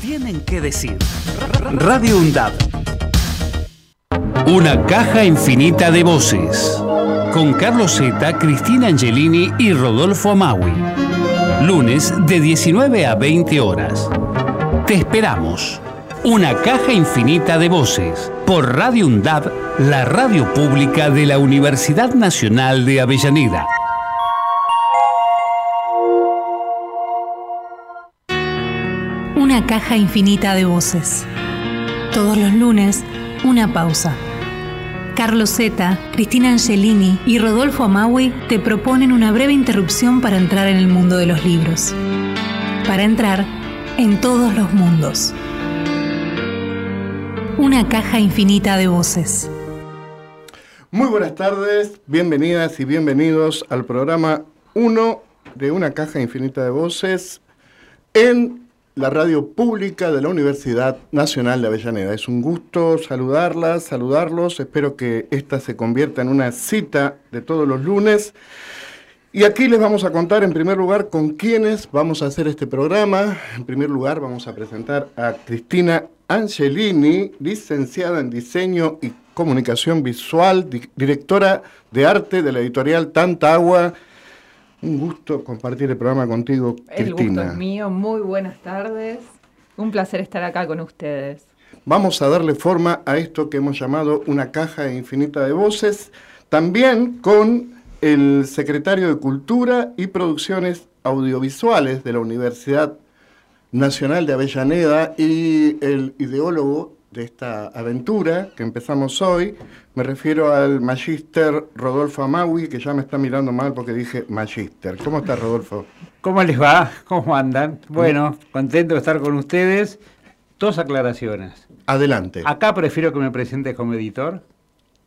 Tienen que decir. Radio UNDAB. Una caja infinita de voces. Con Carlos Zeta, Cristina Angelini y Rodolfo Amaui. Lunes de 19 a 20 horas. Te esperamos. Una caja infinita de voces. Por Radio UNDAB, la radio pública de la Universidad Nacional de Avellaneda. Caja infinita de voces. Todos los lunes, una pausa. Carlos Zeta, Cristina Angelini y Rodolfo Amaui te proponen una breve interrupción para entrar en el mundo de los libros. Para entrar en todos los mundos. Una caja infinita de voces. Muy buenas tardes, bienvenidas y bienvenidos al programa 1 de Una caja infinita de voces en la radio pública de la Universidad Nacional de Avellaneda. Es un gusto saludarlas, saludarlos. Espero que esta se convierta en una cita de todos los lunes. Y aquí les vamos a contar en primer lugar con quiénes vamos a hacer este programa. En primer lugar vamos a presentar a Cristina Angelini, licenciada en diseño y comunicación visual, directora de arte de la editorial Tanta Agua un gusto compartir el programa contigo, el Cristina. El gusto es mío. Muy buenas tardes. Un placer estar acá con ustedes. Vamos a darle forma a esto que hemos llamado una caja infinita de voces, también con el secretario de Cultura y Producciones Audiovisuales de la Universidad Nacional de Avellaneda y el ideólogo de esta aventura que empezamos hoy. Me refiero al magíster Rodolfo Amaui, que ya me está mirando mal porque dije magíster. ¿Cómo está Rodolfo? ¿Cómo les va? ¿Cómo andan? Bueno, contento de estar con ustedes. Dos aclaraciones. Adelante. Acá prefiero que me presentes como editor.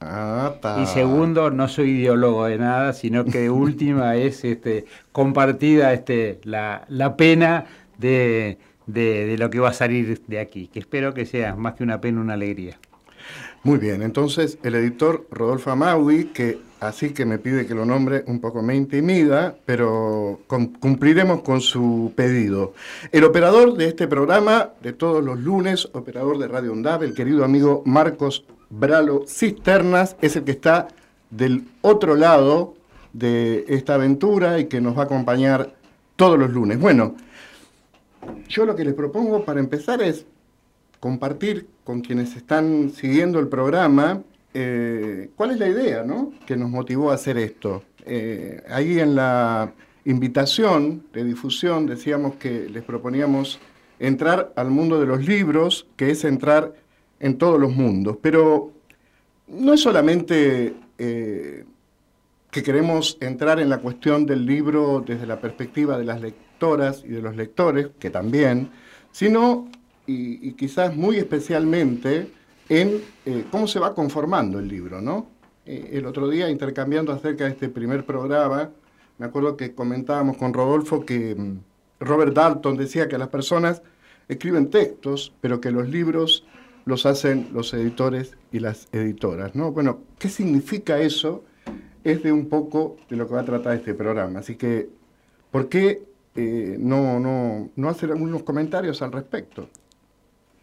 Ah, y segundo, no soy ideólogo de nada, sino que última es este, compartida este, la, la pena de de, lo que va a salir de aquí, que espero que sea más que una pena, una alegría. Muy bien, entonces el editor Rodolfo Amaui, que así que me pide que lo nombre, un poco me intimida, pero cumpliremos con su pedido. El operador de este programa, de todos los lunes, operador de Radio UNDAB, el querido amigo Marcos Bralo Cisternas, es el que está del otro lado de esta aventura y que nos va a acompañar todos los lunes. Bueno, yo lo que les propongo para empezar es compartir con quienes están siguiendo el programa eh, cuál es la idea ¿no? que nos motivó a hacer esto. Eh, ahí en la invitación de difusión decíamos que les proponíamos entrar al mundo de los libros, que es entrar en todos los mundos, pero no es solamente eh, que queremos entrar en la cuestión del libro desde la perspectiva de las lecturas, y de los lectores, que también, sino, y, quizás muy especialmente, en eh, cómo se va conformando el libro, ¿no? Eh, el otro día, intercambiando acerca de este primer programa, me acuerdo que comentábamos con Rodolfo que mm, Robert Dalton decía que las personas escriben textos, pero que los libros los hacen los editores y las editoras, ¿no? Bueno, ¿qué significa eso? Es de un poco de lo que va a tratar este programa. Así que, ¿por qué eh, no, no, no hacer algunos comentarios al respecto.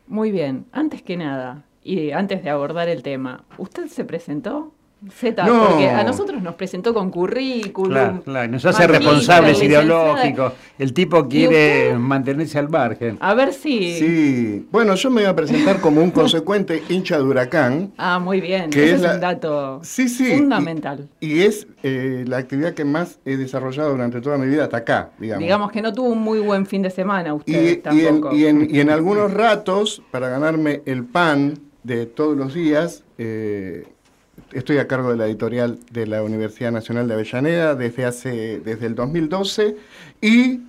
Muy bien, antes que nada, y antes de abordar el tema, ¿usted se presentó? Z, porque a nosotros nos presentó con currículum. Claro, nos hace responsables ideológicos. El tipo quiere mantenerse al margen. A ver si. Sí, bueno, yo me voy a presentar como un consecuente hincha de huracán. Ah, muy bien. Que Ese es, un dato fundamental. Y, es eh, la actividad que más he desarrollado durante toda mi vida hasta acá, digamos. Digamos que no tuvo un muy buen fin de semana usted y, tampoco. Y en, y en, algunos ratos, para ganarme el pan de todos los días, eh, estoy a cargo de la editorial de la Universidad Nacional de Avellaneda desde hace desde el 2012 y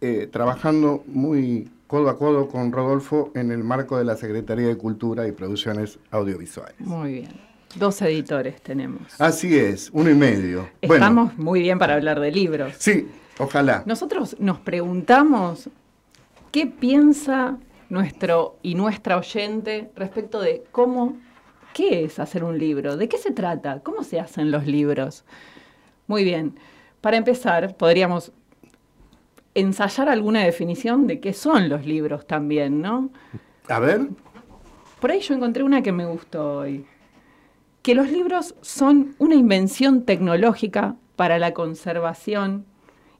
eh, trabajando muy codo a codo con Rodolfo en el marco de la Secretaría de Cultura y Producciones Audiovisuales. Muy bien. Dos editores tenemos. Así es, uno y medio. Estamos muy bien para hablar de libros. Sí, ojalá. Nosotros nos preguntamos qué piensa nuestro y nuestra oyente respecto de cómo ¿Qué es hacer un libro? ¿De qué se trata? ¿Cómo se hacen los libros? Muy bien. Para empezar, podríamos ensayar alguna definición de qué son los libros también, ¿no? A ver. Por ahí yo encontré una que me gustó hoy. Que los libros son una invención tecnológica para la conservación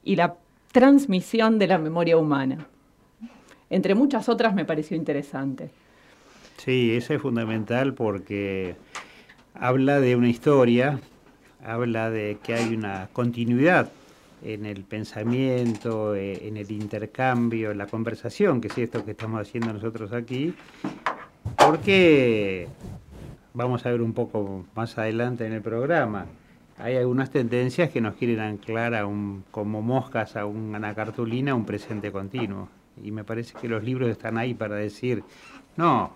y la transmisión de la memoria humana. Entre muchas otras me pareció interesante. Sí, eso es fundamental porque habla de una historia, habla de que hay una continuidad en el pensamiento, eh, en el intercambio, en la conversación, que es esto que estamos haciendo nosotros aquí, porque vamos a ver un poco más adelante en el programa, hay algunas tendencias que nos quieren anclar a un, como moscas a una cartulina un presente continuo. Y me parece que los libros están ahí para decir, no,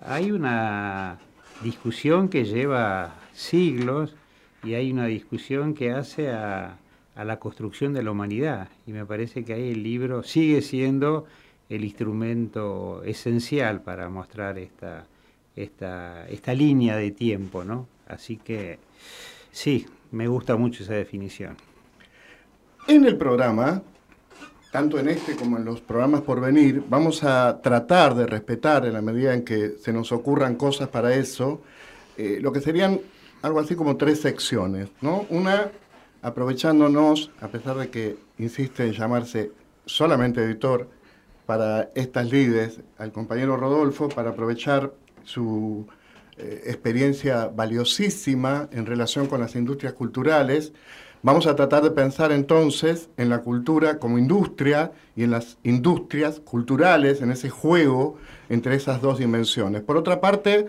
hay una discusión que lleva siglos y hay una discusión que hace a, la construcción de la humanidad. Y me parece que ahí el libro sigue siendo el instrumento esencial para mostrar esta, esta, esta línea de tiempo, ¿no? Así que sí, me gusta mucho esa definición. En el programa, tanto en este como en los programas por venir, vamos a tratar de respetar en la medida en que se nos ocurran cosas para eso, eh, lo que serían algo así como tres secciones, ¿no? Una aprovechándonos, a pesar de que insiste en llamarse solamente editor para estas lides, al compañero Rodolfo, para aprovechar su eh, experiencia valiosísima en relación con las industrias culturales. Vamos a tratar de pensar entonces en la cultura como industria y en las industrias culturales, en ese juego entre esas dos dimensiones. Por otra parte,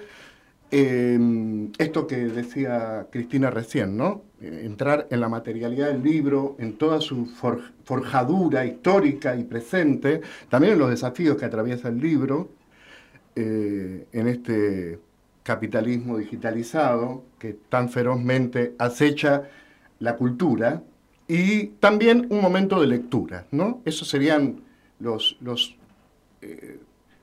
eh, esto que decía Cristina recién, ¿no? Eh, entrar en la materialidad del libro, en toda su forjadura histórica y presente, también en los desafíos que atraviesa el libro, eh, en este capitalismo digitalizado que tan ferozmente acecha la cultura, y también un momento de lectura, ¿no? Esos serían los, los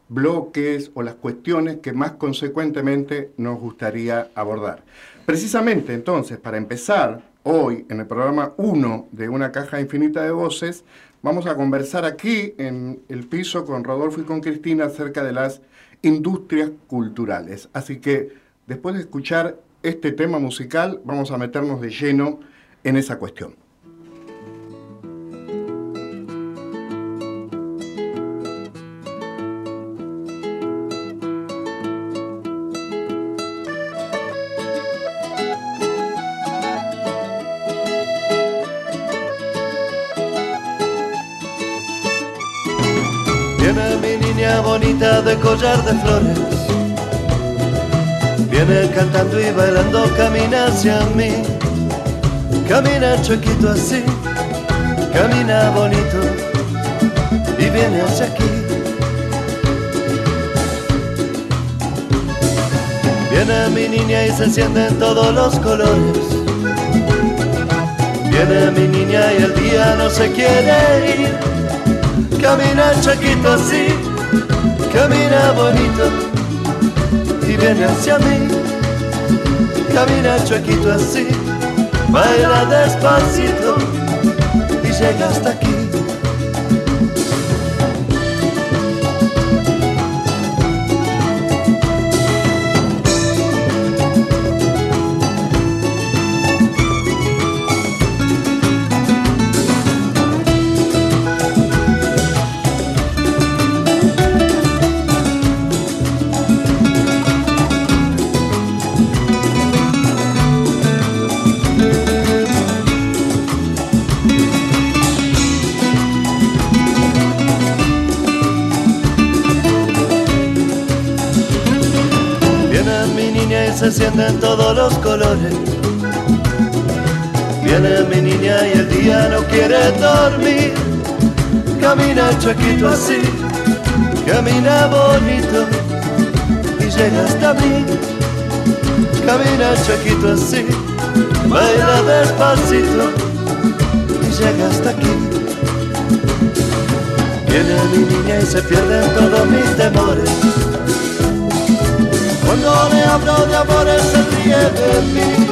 bloques o las cuestiones que más consecuentemente nos gustaría abordar. Precisamente entonces, para empezar hoy en el programa 1 de Una Caja Infinita de Voces, vamos a conversar aquí en el piso con Rodolfo y con Cristina acerca de las industrias culturales. Así que después de escuchar este tema musical, vamos a meternos de lleno en esa cuestión. bonita de collar de flores. Viene cantando y bailando, camina hacia mí. Camina chiquito así, camina bonito y viene hacia aquí. Viene mi niña y se encienden todos los colores. Viene mi niña y el día no se quiere ir. Camina chiquito así camina bonito y viene hacia mí. Camina chuequito así, baila despacito y llega hasta aquí. Se encienden todos los colores. Viene mi niña y el día no quiere dormir. Camina chiquito así, camina bonito y llega hasta mí. Camina chiquito así, baila despacito y llega hasta aquí. Viene mi niña y se pierden todos mis temores cuando le hablo de amores se ríe de mí,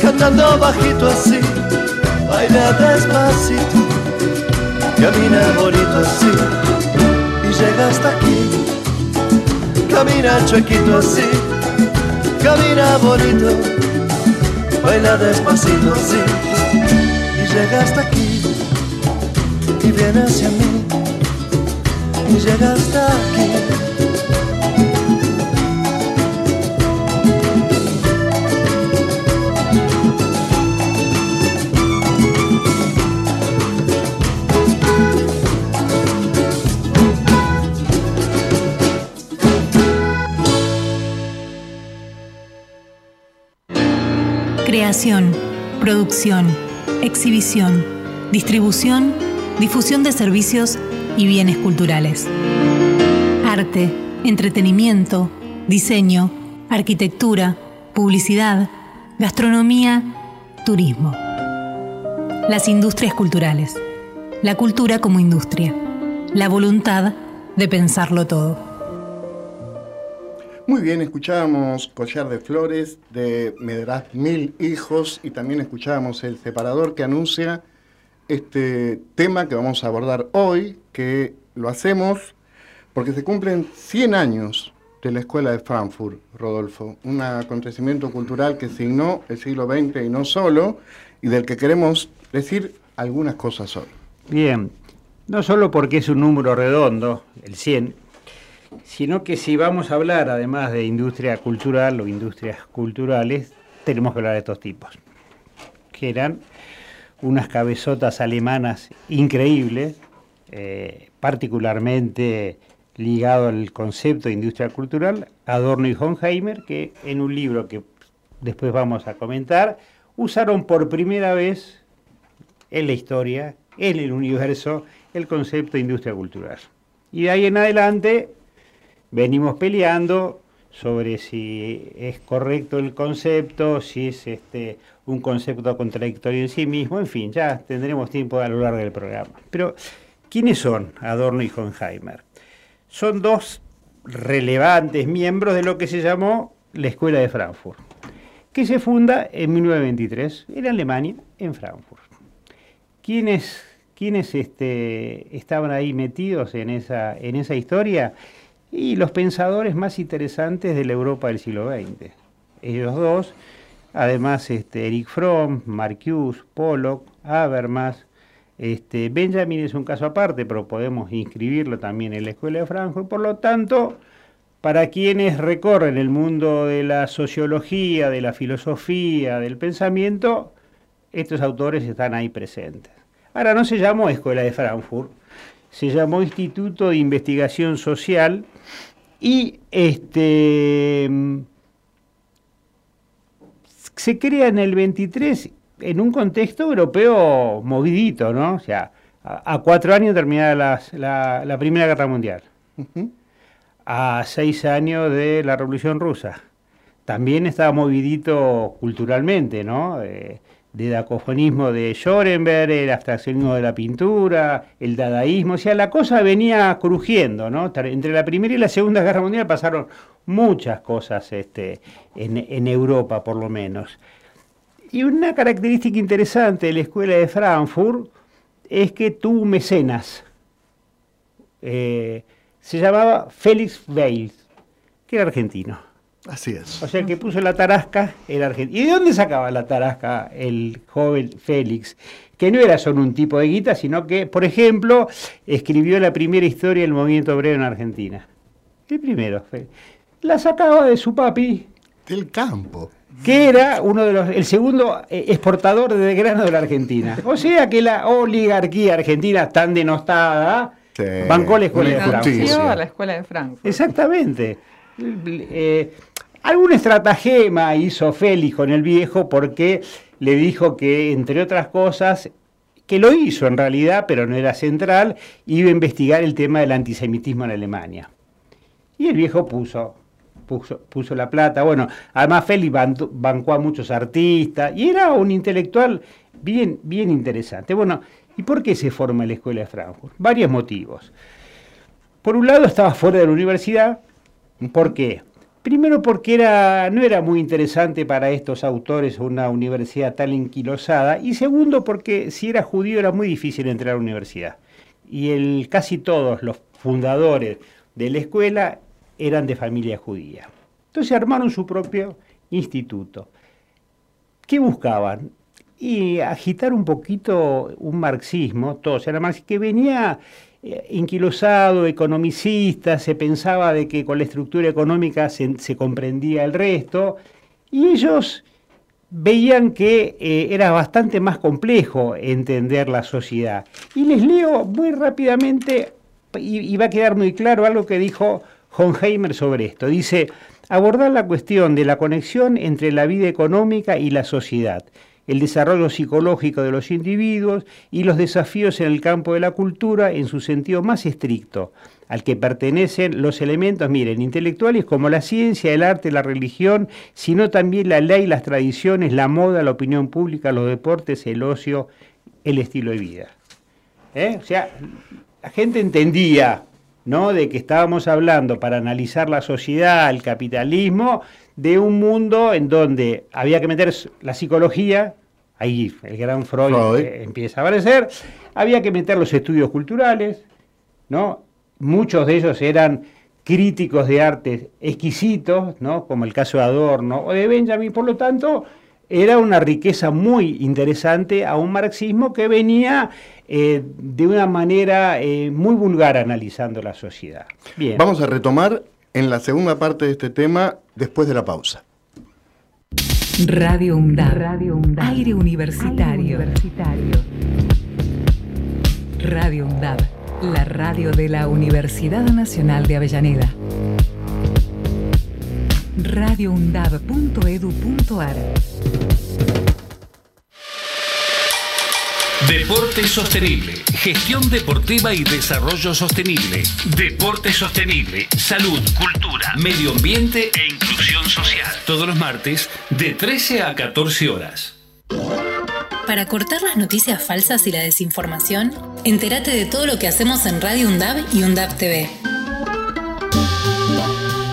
cantando bajito así, baila despacito camina bonito así y llega hasta aquí. Camina chuequito así, camina bonito, baila despacito así y llega hasta aquí y viene hacia mí y llega hasta aquí. Producción, exhibición, distribución, difusión de servicios y bienes culturales. Arte, entretenimiento, diseño, arquitectura, publicidad, gastronomía, turismo. Las industrias culturales. La cultura como industria. La voluntad de pensarlo todo. Muy bien, escuchábamos Collar de Flores de Me darás mil hijos y también escuchábamos el separador que anuncia este tema que vamos a abordar hoy, que lo hacemos porque se cumplen 100 años de la Escuela de Frankfurt, Rodolfo, un acontecimiento cultural que signó el siglo XX y no solo, y del que queremos decir algunas cosas hoy. Bien, no solo porque es un número redondo, el 100, sino que si vamos a hablar además de industria cultural o industrias culturales, tenemos que hablar de estos tipos, que eran unas cabezotas alemanas increíbles, eh, particularmente ligado al concepto de industria cultural, Adorno y Honheimer, que en un libro que después vamos a comentar, usaron por primera vez en la historia, en el universo, el concepto de industria cultural. Y de ahí en adelante venimos peleando sobre si es correcto el concepto, si es este un concepto contradictorio en sí mismo, en fin, ya tendremos tiempo a lo largo del programa. Pero, ¿quiénes son Adorno y Honheimer? Son dos relevantes miembros de lo que se llamó la Escuela de Frankfurt, que se funda en 1923 en Alemania, en Frankfurt. ¿Quiénes, quiénes este, estaban ahí metidos en esa, en esa historia? Y los pensadores más interesantes de la Europa del siglo XX. Ellos dos, además este, Eric Fromm, Marcuse, Pollock, Habermas, este, Benjamin es un caso aparte, pero podemos inscribirlo también en la Escuela de Frankfurt. Por lo tanto, para quienes recorren el mundo de la sociología, de la filosofía, del pensamiento, estos autores están ahí presentes. Ahora no se llamó Escuela de Frankfurt, se llamó Instituto de Investigación Social y este se crea en el 23 en un contexto europeo movidito, ¿no? O sea, a, cuatro años terminada la, la, Primera Guerra Mundial, a seis años de la Revolución Rusa. También estaba movidito culturalmente, ¿no? Eh, de dacofonismo de Schoenberg, el abstraccionismo de la pintura, el dadaísmo, o sea, la cosa venía crujiendo, ¿no? Entre la Primera y la Segunda Guerra Mundial pasaron muchas cosas este, en, Europa, por lo menos. Y una característica interesante de la Escuela de Frankfurt es que tuvo mecenas. Eh, se llamaba Félix Bales, que era argentino. Así es. O sea, que puso la tarasca el argentino. ¿Y de dónde sacaba la tarasca el joven Félix? Que no era solo un tipo de guita, sino que, por ejemplo, escribió la primera historia del movimiento obrero en Argentina. El primero. La sacaba de su papi. Del campo. Que era uno de los, el segundo eh, exportador de grano de la Argentina. O sea que la oligarquía argentina tan denostada bancó la escuela de Frankfurt. la escuela de Frankfurt. Exactamente. Eh, Algún estratagema hizo Félix con el viejo porque le dijo que, entre otras cosas, que lo hizo en realidad, pero no era central, iba a investigar el tema del antisemitismo en Alemania. Y el viejo puso, puso, la plata. Bueno, además Félix bancó a muchos artistas y era un intelectual bien, bien interesante. Bueno, ¿y por qué se forma la Escuela de Frankfurt? Varios motivos. Por un lado, estaba fuera de la universidad. ¿Por qué? Primero porque era, no era muy interesante para estos autores una universidad tan enquilosada y segundo porque si era judío era muy difícil entrar a la universidad. y casi todos los fundadores de la escuela eran de familia judía. Entonces armaron su propio instituto. ¿Qué buscaban? Y agitar un poquito un marxismo, todos eran marxistas, que venía inquilosado, economicista, se pensaba de que con la estructura económica se, se comprendía el resto, y ellos veían que eh, era bastante más complejo entender la sociedad. Y les leo muy rápidamente, y, va a quedar muy claro algo que dijo Honheimer sobre esto. Dice, abordar la cuestión de la conexión entre la vida económica y la sociedad, el desarrollo psicológico de los individuos y los desafíos en el campo de la cultura en su sentido más estricto, al que pertenecen los elementos, miren, intelectuales como la ciencia, el arte, la religión, sino también la ley, las tradiciones, la moda, la opinión pública, los deportes, el ocio, el estilo de vida. ¿Eh? O sea, la gente entendía, ¿no? De que estábamos hablando para analizar la sociedad, el capitalismo, de un mundo en donde había que meter la psicología, ahí el gran Freud, eh, empieza a aparecer, había que meter los estudios culturales, ¿no? muchos de ellos eran críticos de arte exquisitos, ¿no? como el caso de Adorno o de Benjamin, por lo tanto, era una riqueza muy interesante a un marxismo que venía eh, de una manera eh, muy vulgar analizando la sociedad. Bien. Vamos a retomar en la segunda parte de este tema después de la pausa. Radio UNDAD. Radio Aire universitario. Aire universitario. Radio UNDAD la radio de la Universidad Nacional de Avellaneda. radioundab.edu.ar Deporte sostenible, gestión deportiva y desarrollo sostenible, deporte sostenible, salud, cultura, medio ambiente e inclusión social. Todos los martes de 13 a 14 horas. Para cortar las noticias falsas y la desinformación, entérate de todo lo que hacemos en Radio UNDAB y UNDAB TV.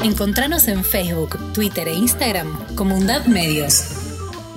Encontranos en Facebook, Twitter e Instagram como UNDAB Medios.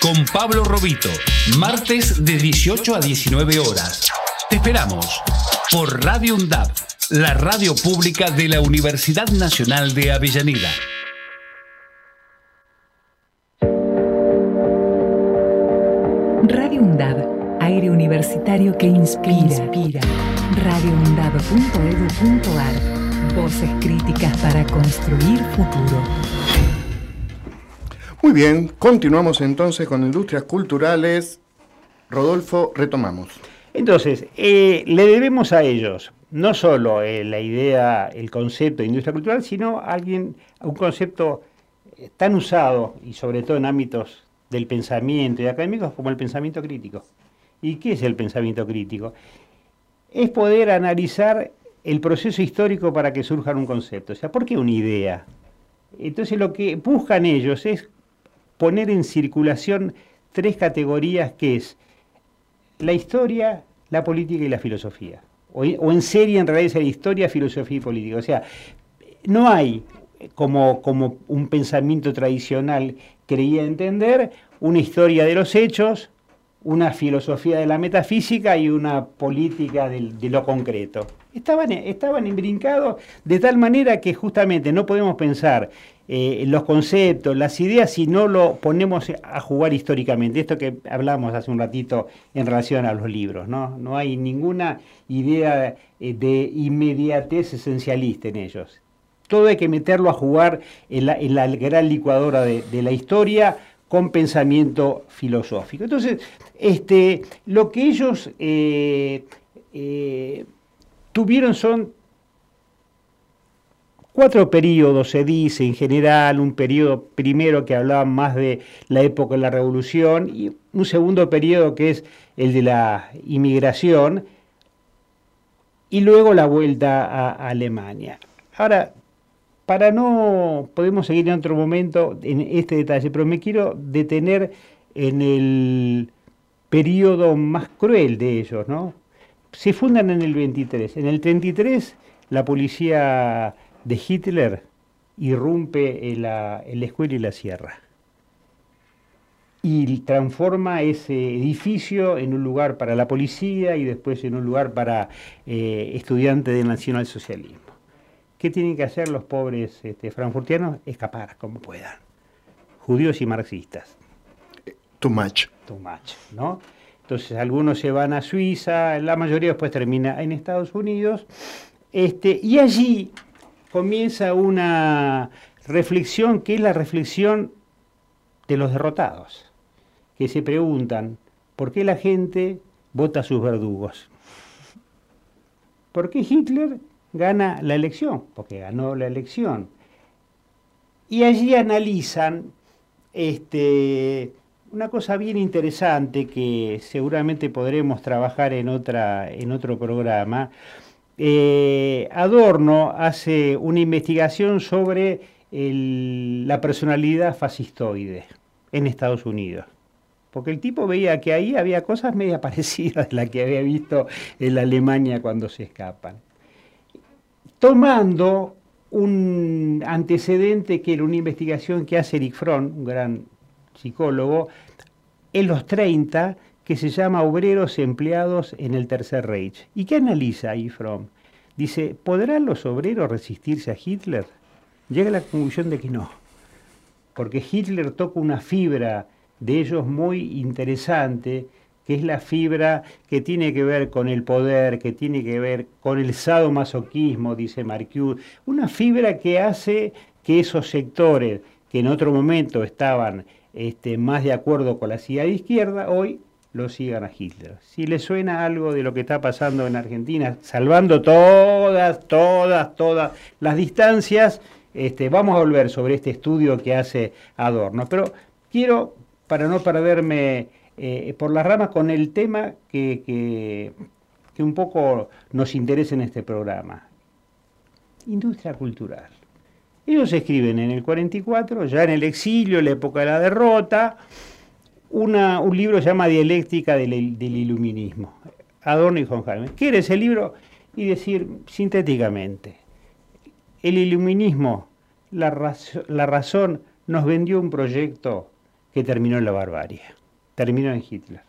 con Pablo Robito, martes de 18 a 19 horas. Te esperamos por Radio UNDAP, la radio pública de la Universidad Nacional de Avellaneda. Radio UNDAB aire universitario que inspira. inspira. radioundado.edu.ar Voces críticas para construir futuro. Muy bien, continuamos entonces con industrias culturales. Rodolfo, retomamos. Entonces, eh, le debemos a ellos no solo eh, la idea, el concepto de industria cultural, sino a alguien, un concepto eh, tan usado y sobre todo en ámbitos del pensamiento y académicos como el pensamiento crítico. ¿Y qué es el pensamiento crítico? Es poder analizar el proceso histórico para que surja un concepto. O sea, ¿por qué una idea? Entonces lo que buscan ellos es poner en circulación tres categorías que es la historia, la política y la filosofía. O, en serie en realidad es la historia, filosofía y política. O sea, no hay como, como un pensamiento tradicional creía entender una historia de los hechos, una filosofía de la metafísica y una política de, lo concreto. Estaban, estaban imbrincados de tal manera que justamente no podemos pensar eh, los conceptos, las ideas, si no lo ponemos a jugar históricamente. Esto que hablamos hace un ratito en relación a los libros, ¿no? No hay ninguna idea eh, de inmediatez esencialista en ellos. Todo hay que meterlo a jugar en la, gran licuadora de la historia con pensamiento filosófico. Entonces, este, lo que ellos eh, tuvieron son cuatro periodos, se dice en general, un periodo primero que hablaba más de la época de la revolución y un segundo periodo que es el de la inmigración y luego la vuelta a Alemania. Ahora, para no, podemos seguir en otro momento en este detalle, pero me quiero detener en el periodo más cruel de ellos, ¿no? Se fundan en el 23. En el 33 la policía de Hitler irrumpe en la, escuela y la sierra y transforma ese edificio en un lugar para la policía y después en un lugar para eh, estudiantes del nacionalsocialismo. ¿Qué tienen que hacer los pobres este, frankfurtianos? Escapar como puedan. Judíos y marxistas. Too much. Too much, ¿no? Entonces algunos se van a Suiza, la mayoría después termina en Estados Unidos. Este, y allí comienza una reflexión que es la reflexión de los derrotados, que se preguntan, ¿por qué la gente vota a sus verdugos? ¿Por qué Hitler gana la elección? Porque ganó la elección. Y allí analizan este, una cosa bien interesante que seguramente podremos trabajar en, otra, en otro programa eh, Adorno hace una investigación sobre la personalidad fascistoide en Estados Unidos. Porque el tipo veía que ahí había cosas media parecidas a las que había visto en Alemania cuando se escapan. Tomando un antecedente que era una investigación que hace Eric Fromm, un gran psicólogo, en los 30 que se llama Obreros Empleados en el Tercer Reich. ¿Y qué analiza ahí Fromm? Dice, ¿podrán los obreros resistirse a Hitler? Llega a la conclusión de que no, porque Hitler toca una fibra de ellos muy interesante, que es la fibra que tiene que ver con el poder, que tiene que ver con el sadomasoquismo, dice Marcuse, una fibra que hace que esos sectores que en otro momento estaban este, más de acuerdo con la silla de izquierda, hoy lo sigan a Hitler. Si le suena algo de lo que está pasando en Argentina, salvando todas, todas, todas las distancias, este, vamos a volver sobre este estudio que hace Adorno. Pero quiero, para no perderme eh, por las ramas, con el tema que, que, que un poco nos interesa en este programa. Industria cultural. Ellos escriben en el 44, ya en el exilio, la época de la derrota, un libro que se llama Dialéctica del, Iluminismo, Adorno y Jaime. ¿Qué era ese libro? Y decir sintéticamente, el iluminismo, la, la razón, nos vendió un proyecto que terminó en la barbarie, terminó en Hitler.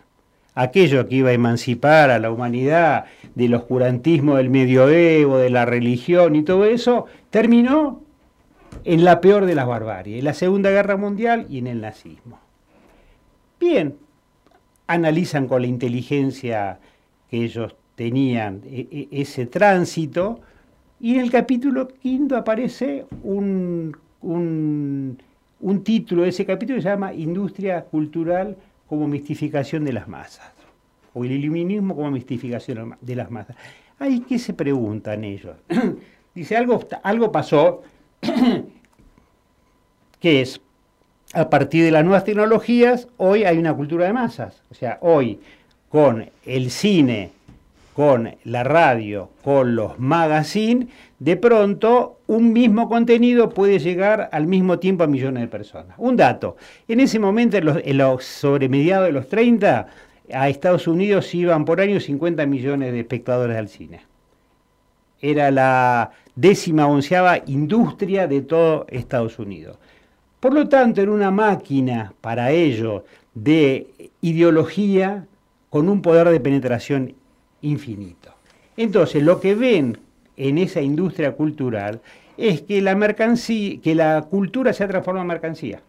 Aquello que iba a emancipar a la humanidad del oscurantismo del medioevo, de la religión y todo eso, terminó en la peor de las barbaries, en la Segunda Guerra Mundial y en el nazismo. Bien, analizan con la inteligencia que ellos tenían e, e, ese tránsito y en el capítulo quinto aparece un, un, título de ese capítulo que se llama Industria Cultural como mistificación de las masas o el iluminismo como mistificación de las masas. Ay, ¿qué se preguntan ellos? Dice, algo, algo pasó que es a partir de las nuevas tecnologías, hoy hay una cultura de masas. O sea, hoy con el cine, con la radio, con los magazines, de pronto un mismo contenido puede llegar al mismo tiempo a millones de personas. Un dato, en ese momento, en los, sobre mediados de los 30, a Estados Unidos iban por año 50 millones de espectadores al cine. Era la décima onceava industria de todo Estados Unidos. Por lo tanto, era una máquina para ello de ideología con un poder de penetración infinito. Entonces, lo que ven en esa industria cultural es que la mercancía, que la cultura se ha transformado en mercancía.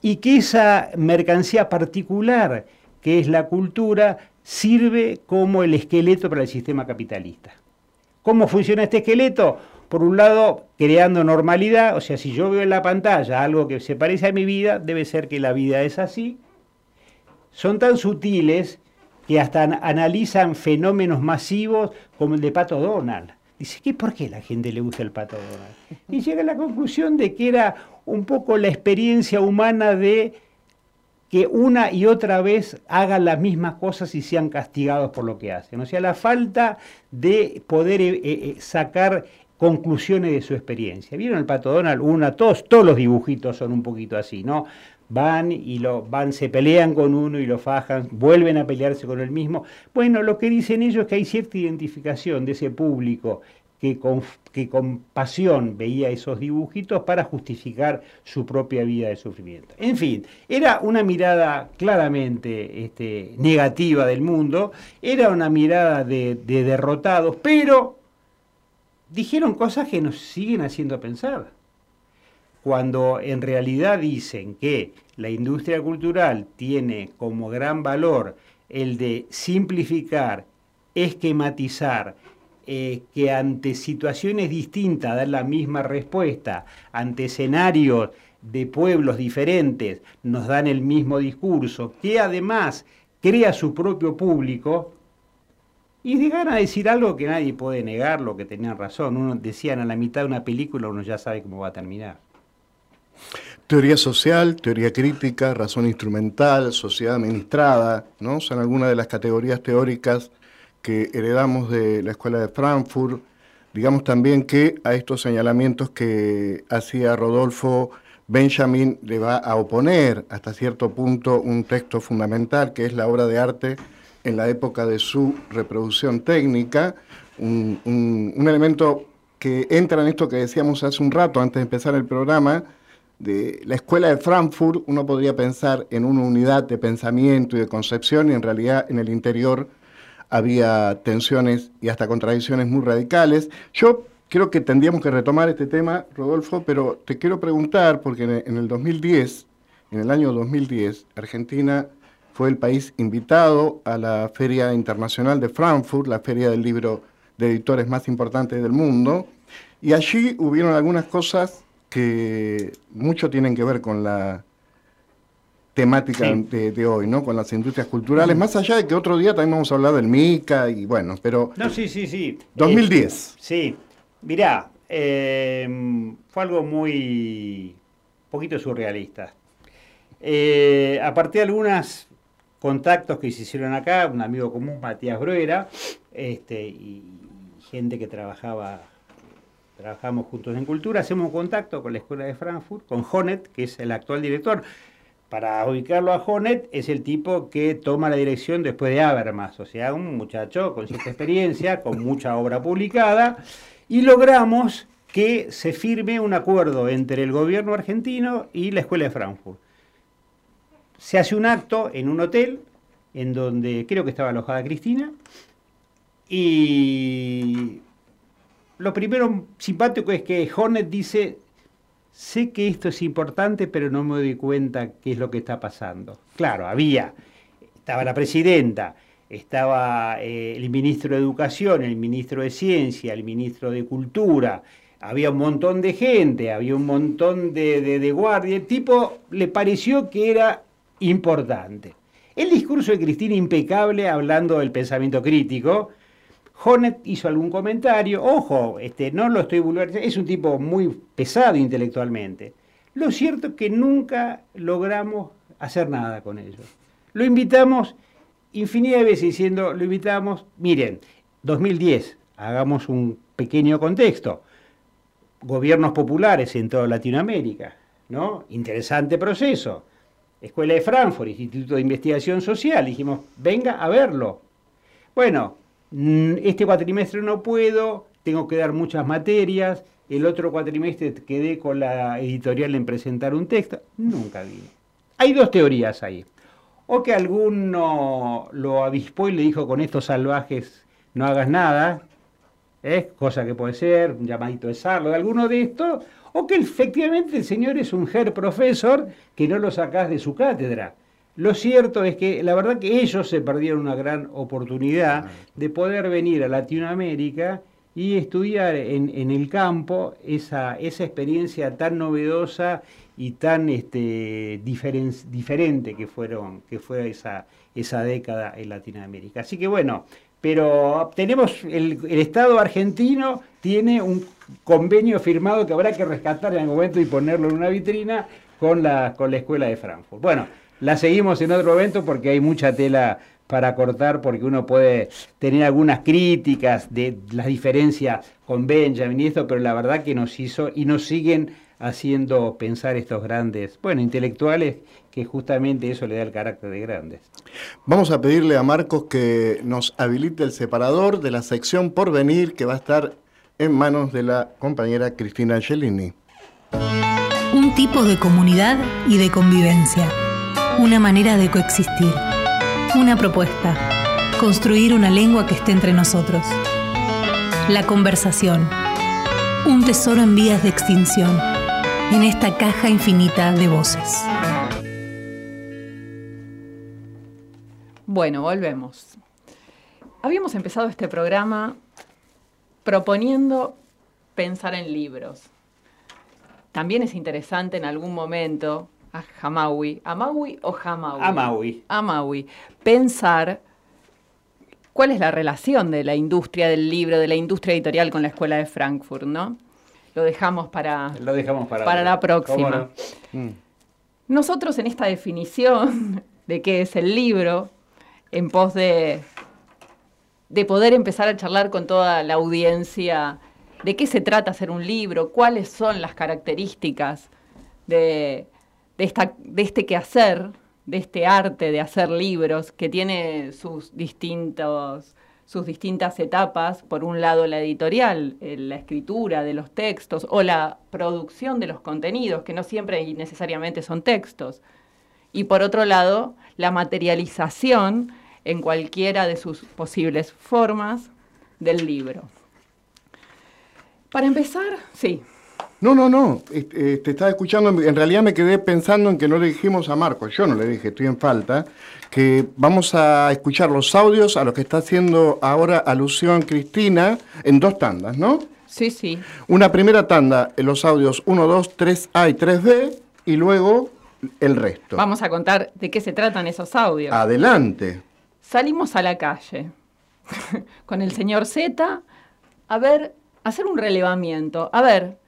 Y que esa mercancía particular, que es la cultura, sirve como el esqueleto para el sistema capitalista. ¿Cómo funciona este esqueleto? Por un lado, creando normalidad, o sea, si yo veo en la pantalla algo que se parece a mi vida, debe ser que la vida es así. Son tan sutiles que hasta analizan fenómenos masivos como el de Pato Donald. Dice, ¿qué, ¿por qué la gente le gusta el Pato Donald? Y llega a la conclusión de que era un poco la experiencia humana de que una y otra vez hagan las mismas cosas y sean castigados por lo que hacen. O sea, la falta de poder eh, eh, sacar conclusiones de su experiencia. ¿Vieron el Pato Donald? Una, todos, todos los dibujitos son un poquito así, ¿no? Van y lo, van, se pelean con uno y lo fajan, vuelven a pelearse con el mismo. Bueno, lo que dicen ellos es que hay cierta identificación de ese público que con, que con pasión veía esos dibujitos para justificar su propia vida de sufrimiento. En fin, era una mirada claramente este, negativa del mundo, era una mirada de, de derrotados, pero dijeron cosas que nos siguen haciendo pensar. Cuando en realidad dicen que la industria cultural tiene como gran valor el de simplificar, esquematizar, eh, que ante situaciones distintas dan la misma respuesta, ante escenarios de pueblos diferentes nos dan el mismo discurso, que además crea su propio público, y llegan a decir algo que nadie puede negar, lo que tenían razón. Uno decían a la mitad de una película, uno ya sabe cómo va a terminar. Teoría social, teoría crítica, razón instrumental, sociedad administrada, ¿no? Son algunas de las categorías teóricas que heredamos de la Escuela de Frankfurt, digamos también que a estos señalamientos que hacía Rodolfo Benjamin le va a oponer hasta cierto punto un texto fundamental que es la obra de arte en la época de su reproducción técnica, un, elemento que entra en esto que decíamos hace un rato antes de empezar el programa, de la escuela de Frankfurt, uno podría pensar en una unidad de pensamiento y de concepción y en realidad en el interior había tensiones y hasta contradicciones muy radicales. Yo creo que tendríamos que retomar este tema, Rodolfo, pero te quiero preguntar, porque en el 2010, en el año 2010, Argentina fue el país invitado a la Feria Internacional de Frankfurt, la feria del libro de editores más importante del mundo, y allí hubieron algunas cosas que mucho tienen que ver con la temática de, hoy, ¿no? Con las industrias culturales, más allá de que otro día también vamos a hablar del MICA y bueno, pero... No, sí, sí, sí. 2010. Eh, sí, mirá, eh, fue algo muy... poquito surrealista. Eh, a partir de algunos contactos que hicieron acá, un amigo común, Matías Bruera, este, y gente que trabajaba trabajamos juntos en cultura, hacemos un contacto con la Escuela de Frankfurt, con Honet, que es el actual director para ubicarlo a Honet, es el tipo que toma la dirección después de Habermas, o sea, un muchacho con cierta experiencia, con mucha obra publicada, y logramos que se firme un acuerdo entre el gobierno argentino y la Escuela de Frankfurt. Se hace un acto en un hotel, en donde creo que estaba alojada Cristina, y lo primero simpático es que Hornet dice, sé que esto es importante, pero no me doy cuenta qué es lo que está pasando. Claro, había, estaba la presidenta, estaba eh, el ministro de Educación, el ministro de Ciencia, el ministro de Cultura, había un montón de gente, había un montón de, de, de guardia, el tipo le pareció que era importante. El discurso de Cristina impecable hablando del pensamiento crítico, Hornet hizo algún comentario, ojo, este, no lo estoy vulgarizando, es un tipo muy pesado intelectualmente. Lo cierto es que nunca logramos hacer nada con ellos. Lo invitamos infinidad de veces diciendo, lo invitamos, miren, 2010, hagamos un pequeño contexto, gobiernos populares en toda Latinoamérica, ¿no? Interesante proceso. Escuela de Frankfurt, Instituto de Investigación Social, dijimos, venga a verlo. Bueno, Mm, este cuatrimestre no puedo, tengo que dar muchas materias, el otro cuatrimestre quedé con la editorial en presentar un texto, nunca vino. Hay dos teorías ahí. O que alguno lo avispó y le dijo con estos salvajes no hagas nada, ¿eh? cosa que puede ser, un llamadito de sarlo, de alguno de estos, o que efectivamente el señor es un her profesor que no lo sacás de su cátedra. Lo cierto es que la verdad que ellos se perdieron una gran oportunidad de poder venir a Latinoamérica y estudiar en, el campo esa, esa, experiencia tan novedosa y tan este, diferente que, fueron, que fue esa, esa década en Latinoamérica. Así que bueno, pero tenemos, el, el, Estado argentino tiene un convenio firmado que habrá que rescatar en algún momento y ponerlo en una vitrina con la, con la Escuela de Frankfurt. Bueno, la seguimos en otro evento porque hay mucha tela para cortar porque uno puede tener algunas críticas de las diferencias con Benjamin y esto, pero la verdad que nos hizo y nos siguen haciendo pensar estos grandes, bueno, intelectuales, que justamente eso le da el carácter de grandes. Vamos a pedirle a Marcos que nos habilite el separador de la sección por venir que va a estar en manos de la compañera Cristina Angelini. Un tipo de comunidad y de convivencia. Una manera de coexistir. Una propuesta. Construir una lengua que esté entre nosotros. La conversación. Un tesoro en vías de extinción. En esta caja infinita de voces. Bueno, volvemos. Habíamos empezado este programa proponiendo pensar en libros. También es interesante en algún momento a Hamawi, Amawi o Hamawi. Amawi. Amawi, pensar cuál es la relación de la industria del libro, de la industria editorial con la escuela de Frankfurt, ¿no? Lo dejamos para, Lo dejamos para, para la ¿Cómo próxima. no? Mm. Nosotros en esta definición de qué es el libro, en pos de, de poder empezar a charlar con toda la audiencia de qué se trata hacer un libro, cuáles son las características de, de, esta, de este quehacer, de este arte de hacer libros, que tiene sus distintos sus distintas etapas, por un lado la editorial, eh, la escritura de los textos o la producción de los contenidos, que no siempre y necesariamente son textos, y por otro lado la materialización en cualquiera de sus posibles formas del libro. Para empezar, sí, No, no, no, eh, eh, te estaba escuchando, en realidad me quedé pensando en que no le dijimos a Marcos, yo no le dije, estoy en falta, que vamos a escuchar los audios a los que está haciendo ahora alusión Cristina en dos tandas, ¿no? sí, sí. Una primera tanda, en los audios 1, 2, 3A y 3B, y luego el resto. Vamos a contar de qué se tratan esos audios. Adelante. Salimos a la calle con el señor Z a ver, hacer un relevamiento. A ver,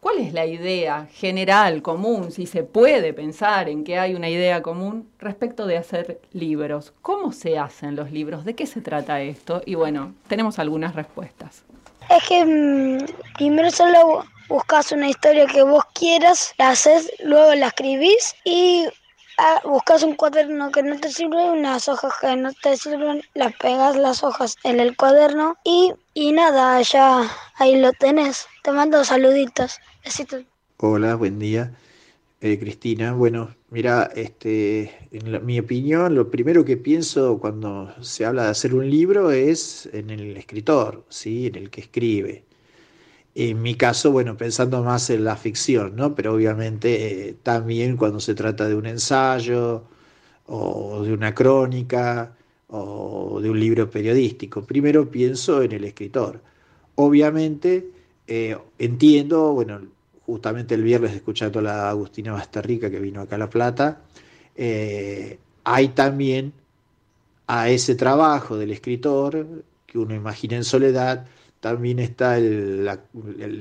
¿cuál es la idea general, común, si se puede pensar en que hay una idea común respecto de hacer libros? ¿Cómo se hacen los libros? ¿De qué se trata esto? Y bueno, tenemos algunas respuestas. Es que mm, primero solo buscas una historia que vos quieras, la haces, luego la escribís y ah, buscas un cuaderno que no te sirve, unas hojas que no te sirven, las pegas las hojas en el cuaderno y, y nada, ya ahí lo tenés. Te mando saluditos. Besitos. Hola, buen día. Eh, Cristina, bueno, mira, este, en la- mi opinión, lo primero que pienso cuando se habla de hacer un libro es en el escritor, ¿sí? En el que escribe. En mi caso, bueno, pensando más en la ficción, ¿no? Pero obviamente eh, también cuando se trata de un ensayo o de una crónica o de un libro periodístico. Primero pienso en el escritor. Obviamente eh, entiendo, bueno, justamente el viernes escuchando a la Agustina Basterrica que vino acá a La Plata, eh, hay también a ese trabajo del escritor que uno imagina en soledad, también está el,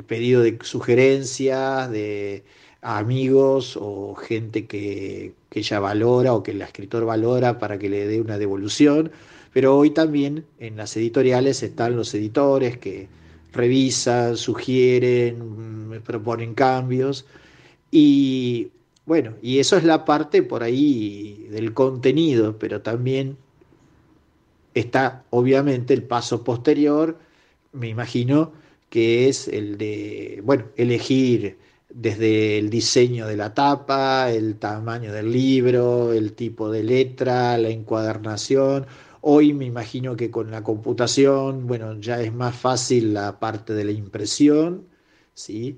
pedido de sugerencias de amigos o gente que, que ella valora o que el escritor valora para que le dé una devolución. Pero hoy también en las editoriales están los editores que revisan, sugieren, mm, proponen cambios. Y bueno, y eso es la parte por ahí del contenido, pero también está obviamente el paso posterior, me imagino, que es el de, bueno, elegir desde el diseño de la tapa, el tamaño del libro, el tipo de letra, la encuadernación. Hoy me imagino que con la computación, bueno, ya es más fácil la parte de la impresión, ¿sí?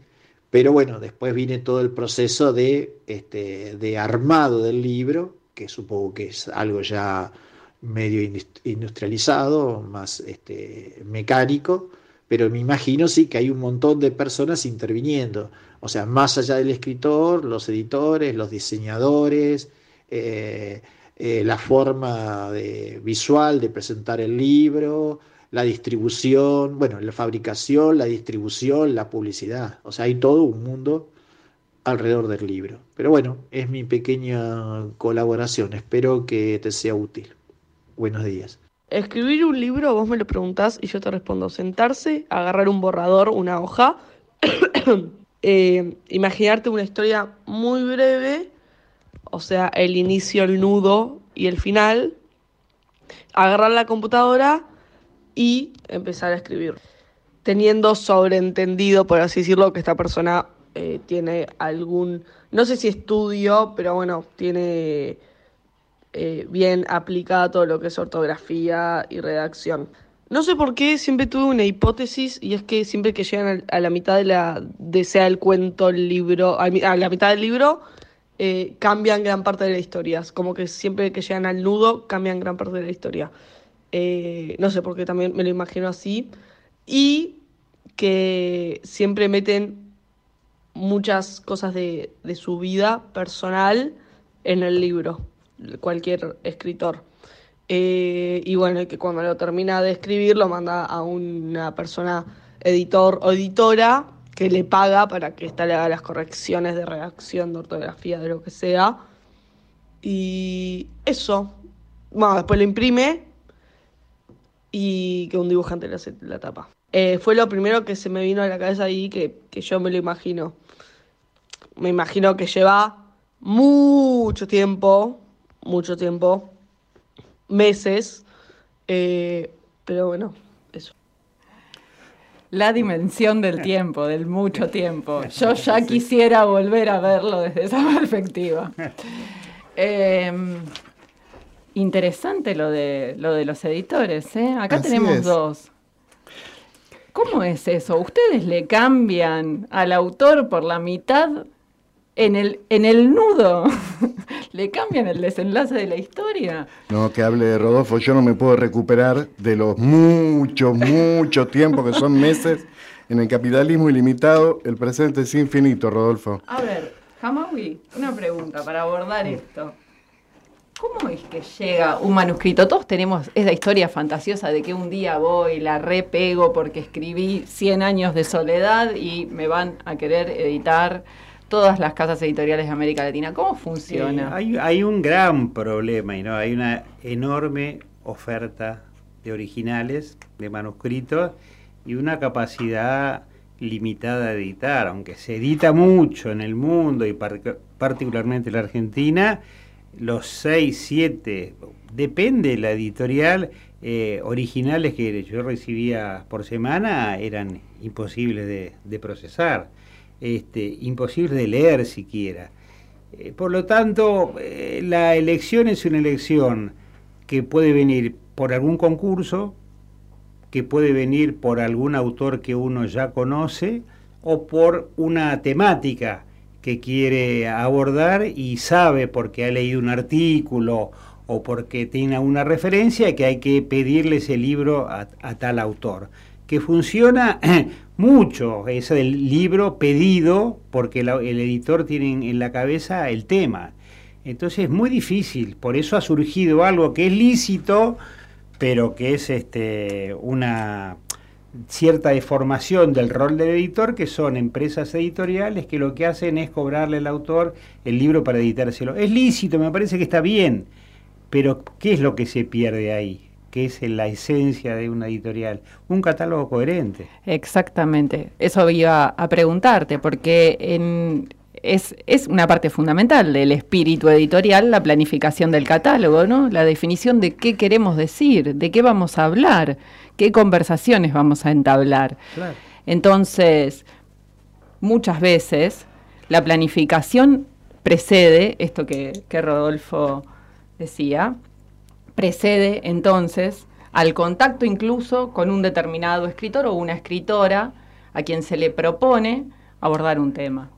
Pero bueno, después viene todo el proceso de, este, de armado del libro, que supongo que es algo ya medio indus- industrializado, más este, mecánico, pero me imagino sí que hay un montón de personas interviniendo. O sea, más allá del escritor, los editores, los diseñadores, eh, eh, la forma de- visual de presentar el libro, la distribución, bueno, la fabricación, la distribución, la publicidad. O sea, hay todo un mundo alrededor del libro. Pero bueno, es mi pequeña colaboración. Espero que te sea útil. Buenos días. Escribir un libro, vos me lo preguntás y yo te respondo. Sentarse, agarrar un borrador, una hoja, eh, imaginarte una historia muy breve, o sea, el inicio, el nudo y el final, agarrar la computadora y empezar a escribir. Teniendo sobreentendido, por así decirlo, que esta persona eh, tiene algún, no sé si estudio, pero bueno, tiene eh, bien aplicada todo lo que es ortografía y redacción. No sé por qué siempre tuve una hipótesis y es que siempre que llegan a la mitad de la de sea el cuento, el libro, a la mitad del libro eh, cambian gran parte de la historia. Como que siempre que llegan al nudo cambian gran parte de la historia. Eh, no sé por qué también me lo imagino así. Y que siempre meten muchas cosas de, de su vida personal en el libro, cualquier escritor. Eh, y bueno, que cuando lo termina de escribir lo manda a una persona editor o editora que le paga para que ésta le haga las correcciones de redacción, de ortografía, de lo que sea. Y eso. Bueno, después lo imprime y que un dibujante le hace la tapa. Eh, fue lo primero que se me vino a la cabeza ahí que, que yo me lo imagino. Me imagino que lleva mucho tiempo, mucho tiempo, meses, eh, pero bueno, eso. La dimensión del tiempo, del mucho tiempo. Yo ya quisiera volver a verlo desde esa perspectiva. Em, interesante lo de, lo de los editores, ¿eh? Acá Así tenemos es. dos. ¿Cómo es eso? ¿Ustedes le cambian al autor por la mitad en el, en el nudo? ¿Le cambian el desenlace de la historia? No, que hable de Rodolfo, yo no me puedo recuperar de los muchos, mucho tiempo que son meses en el capitalismo ilimitado. El presente es infinito, Rodolfo. A ver, Hamawi, una pregunta para abordar esto. ¿Cómo es que llega un manuscrito? Todos tenemos esa historia fantasiosa de que un día voy, la repego porque escribí 100 años de soledad y me van a querer editar todas las casas editoriales de América Latina. ¿Cómo funciona? Eh, hay, un gran problema y no hay una enorme oferta de originales, de manuscritos y una capacidad limitada de editar, aunque se edita mucho en el mundo y par- particularmente en la Argentina, los 6, 7, depende de la editorial, eh, originales que yo recibía por semana eran imposibles de, de procesar, este, imposibles de leer siquiera. Eh, por lo tanto, eh, la elección es una elección que puede venir por algún concurso, que puede venir por algún autor que uno ya conoce o por una temática que quiere abordar y sabe porque ha leído un artículo o porque tiene una referencia que hay que pedirle ese libro a tal autor. Que funciona mucho ese del libro pedido porque el editor tiene en la cabeza el tema. Entonces es muy difícil, por eso ha surgido algo que es lícito, pero que es este, una cierta deformación del rol del editor, que son empresas editoriales que lo que hacen es cobrarle al autor el libro para editárselo. Es lícito, me parece que está bien, pero ¿qué es lo que se pierde ahí? ¿Qué es la esencia de una editorial? Un catálogo coherente. Exactamente, eso iba a preguntarte, porque en- es, es una parte fundamental del espíritu editorial la planificación del catálogo, ¿no? La definición de qué queremos decir, de qué vamos a hablar, qué conversaciones vamos a entablar. Claro. Entonces, muchas veces la planificación precede, esto que, que Rodolfo decía, precede entonces al contacto incluso con un determinado escritor o una escritora a quien se le propone abordar un tema,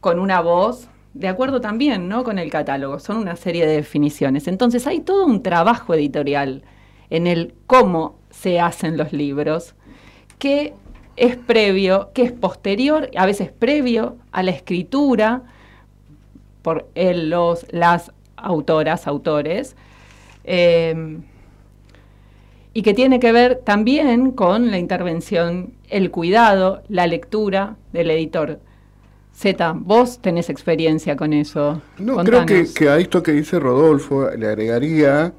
con una voz, de acuerdo también ¿no? con el catálogo, son una serie de definiciones. Entonces hay todo un trabajo editorial en el cómo se hacen los libros, que es previo, que es posterior, a veces previo a la escritura por el- los, las autoras, autores, eh, y que tiene que ver también con la intervención, el cuidado, la lectura del editor. Zeta, vos tenés experiencia con eso. No, creo que a esto que dice Rodolfo le agregaría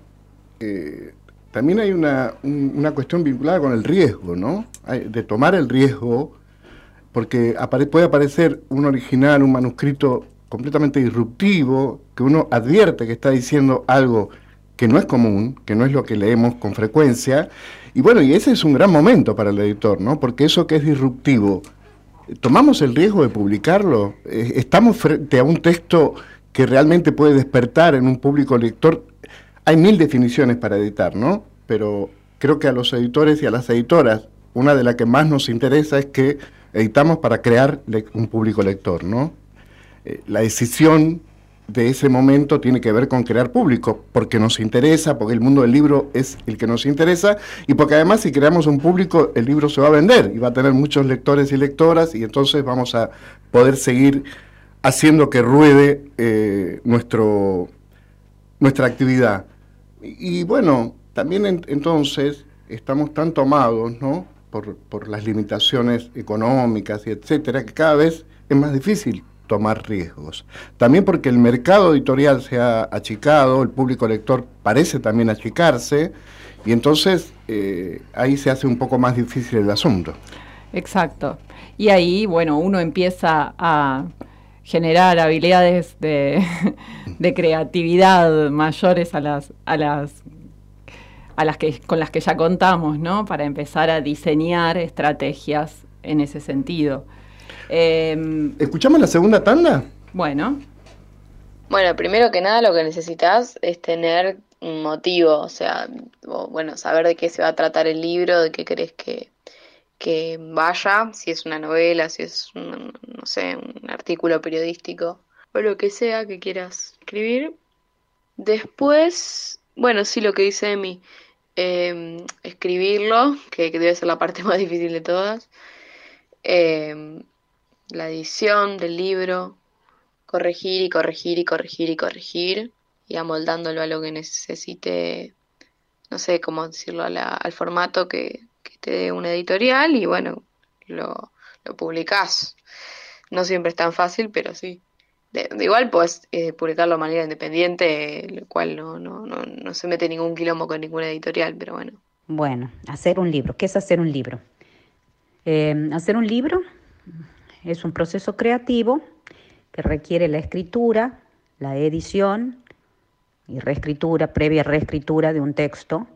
eh, también hay una, una, cuestión vinculada con el riesgo, ¿no? de tomar el riesgo, porque puede aparecer un original, un manuscrito completamente disruptivo, que uno advierte que está diciendo algo que no es común, que no es lo que leemos con frecuencia, y bueno, y ese es un gran momento para el editor, ¿no? Porque eso que es disruptivo, ¿tomamos el riesgo de publicarlo? Eh, ¿Estamos frente a un texto que realmente puede despertar en un público lector? Hay mil definiciones para editar, ¿no? Pero creo que a los editores y a las editoras, una de las que más nos interesa es que editamos para crear un público lector, ¿no? Eh, la decisión de ese momento tiene que ver con crear público, porque nos interesa, porque el mundo del libro es el que nos interesa, y porque además si creamos un público, el libro se va a vender y va a tener muchos lectores y lectoras, y entonces vamos a poder seguir haciendo que ruede eh, nuestro, nuestra actividad. Y, bueno, también entonces estamos tan tomados ¿no? por, por las limitaciones económicas y etcétera, que cada vez es más difícil tomar riesgos. También porque el mercado editorial se ha achicado, el público lector parece también achicarse, y entonces eh, ahí se hace un poco más difícil el asunto. Exacto. Y ahí, bueno, uno empieza a generar habilidades de, creatividad mayores a las, a las a las que con las que ya contamos, ¿no? Para empezar a diseñar estrategias en ese sentido. Em, ¿Escuchamos la segunda tanda? Bueno. Bueno, primero que nada lo que necesitas es tener un motivo, o sea, bueno, saber de qué se va a tratar el libro, de qué crees que, que vaya, si es una novela, si es, un, no sé, un artículo periodístico, o lo que sea que quieras escribir. Después, bueno, sí, lo que dice Emi, em, escribirlo, que, debe ser la parte más difícil de todas. Eh, la edición del libro, corregir y corregir y corregir y corregir y amoldándolo a lo que necesite, no sé cómo decirlo, al formato que, te dé una editorial y bueno, lo, lo publicás. No siempre es tan fácil, pero sí. Igual puedes eh, publicarlo de manera independiente, lo cual no, no, no, no se mete ningún quilombo con ninguna editorial, pero bueno. Bueno, hacer un libro. ¿Qué es hacer un libro? Eh, hacer un libro es un proceso creativo que requiere la escritura, la edición y reescritura, previa reescritura de un texto.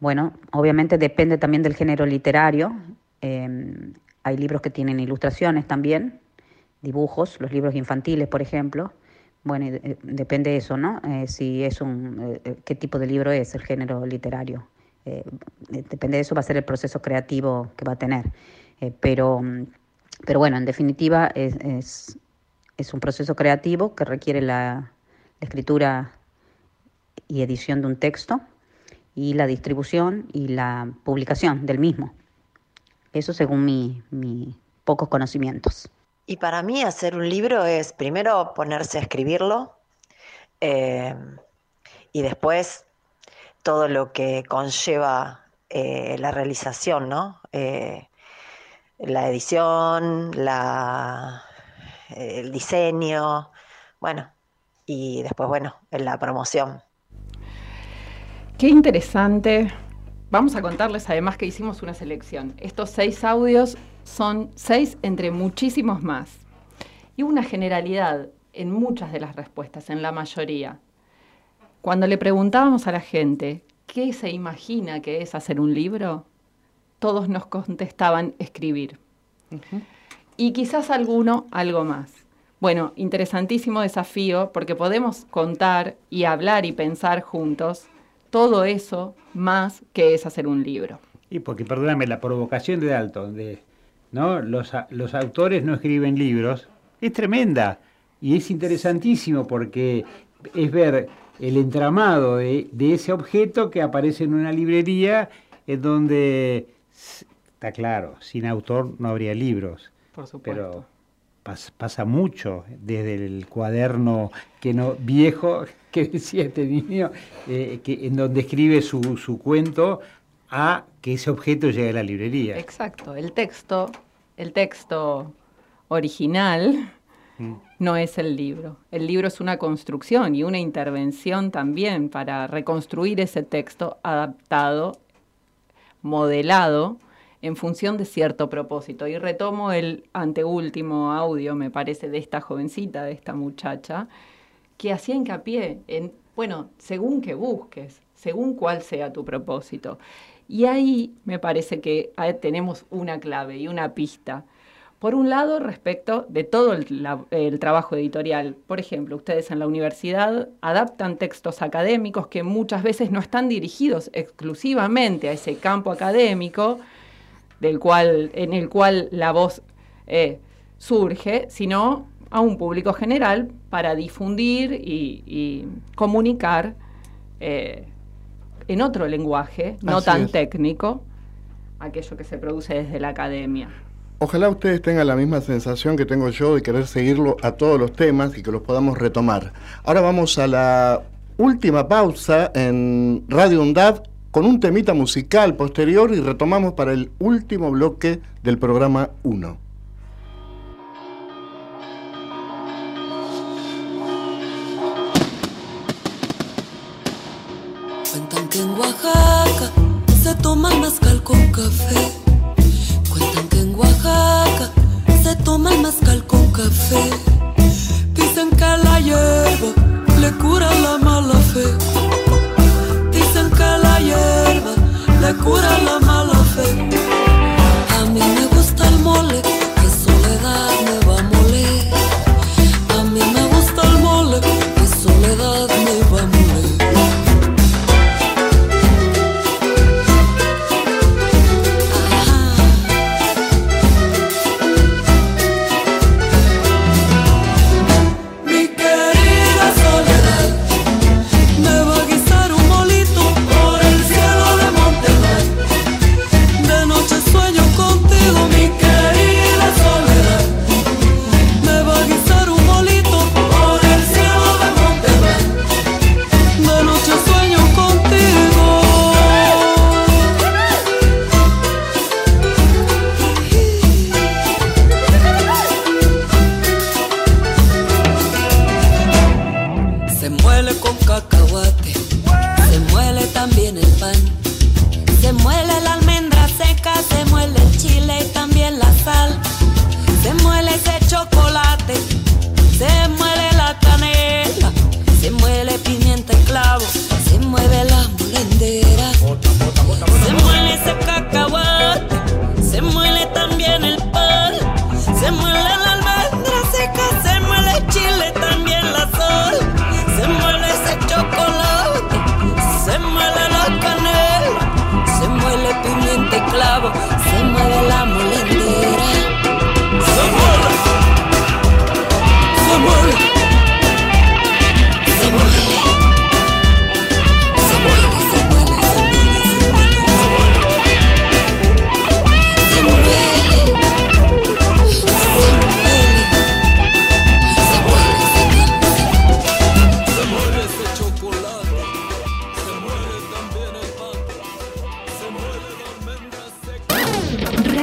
Bueno, obviamente depende también del género literario. Em, hay libros que tienen ilustraciones también, dibujos, los libros infantiles, por ejemplo. Bueno, eh, depende de eso, ¿no? Eh, si es un, eh, qué tipo de libro es el género literario. depende de eso va a ser el proceso creativo que va a tener. Pero mm, pero bueno, en definitiva es, un proceso creativo que requiere la, escritura y edición de un texto y la distribución y la publicación del mismo. Eso según mis mi pocos conocimientos. Y para mí hacer un libro es primero ponerse a escribirlo eh, y después todo lo que conlleva eh, la realización, ¿no? Eh, la edición, la, el diseño, bueno, y después, bueno, en la promoción. Qué interesante. Vamos a contarles además que hicimos una selección. Estos seis audios son seis entre muchísimos más. Y una generalidad en muchas de las respuestas, en la mayoría. Cuando le preguntábamos a la gente qué se imagina que es hacer un libro, todos nos contestaban escribir. Y quizás alguno algo más. Bueno, interesantísimo desafío porque podemos contar y hablar y pensar juntos todo eso más que es hacer un libro. Y porque, perdóname, la provocación de Dalton, de, ¿no? Los, los autores no escriben libros, es tremenda y es interesantísimo porque es ver el entramado de, de, ese objeto que aparece en una librería en donde Está claro, sin autor no habría libros. Por supuesto. Pero pasa mucho desde el cuaderno que no viejo que decía este niño, eh, que, en donde escribe su, su cuento, a que ese objeto llegue a la librería. Exacto, el texto, el texto original no es el libro. El libro es una construcción y una intervención también para reconstruir ese texto adaptado, modelado en función de cierto propósito. Y retomo el anteúltimo audio, me parece, de esta jovencita, de esta muchacha, que hacía hincapié en, bueno, según que busques, según cuál sea tu propósito. Y ahí me parece que tenemos una clave y una pista. Por un lado, respecto de todo el, trabajo editorial. Por ejemplo, ustedes en la universidad adaptan textos académicos que muchas veces no están dirigidos exclusivamente a ese campo académico, del cual, en el cual la voz eh, surge, sino a un público general para difundir y, comunicar eh, en otro lenguaje, no tan técnico, aquello que se produce desde la academia. Ojalá ustedes tengan la misma sensación que tengo yo de querer seguirlo a todos los temas y que los podamos retomar. Ahora vamos a la última pausa en Radio UNDAV con un temita musical posterior y retomamos para el último bloque del programa 1. Cuentan que en Oaxaca se toma mezcal con café en Oaxaca se toma el mezcal con café. Dicen que la hierba le cura la mala fe. Dicen que la hierba le cura la mala fe. A mí me gusta el mole,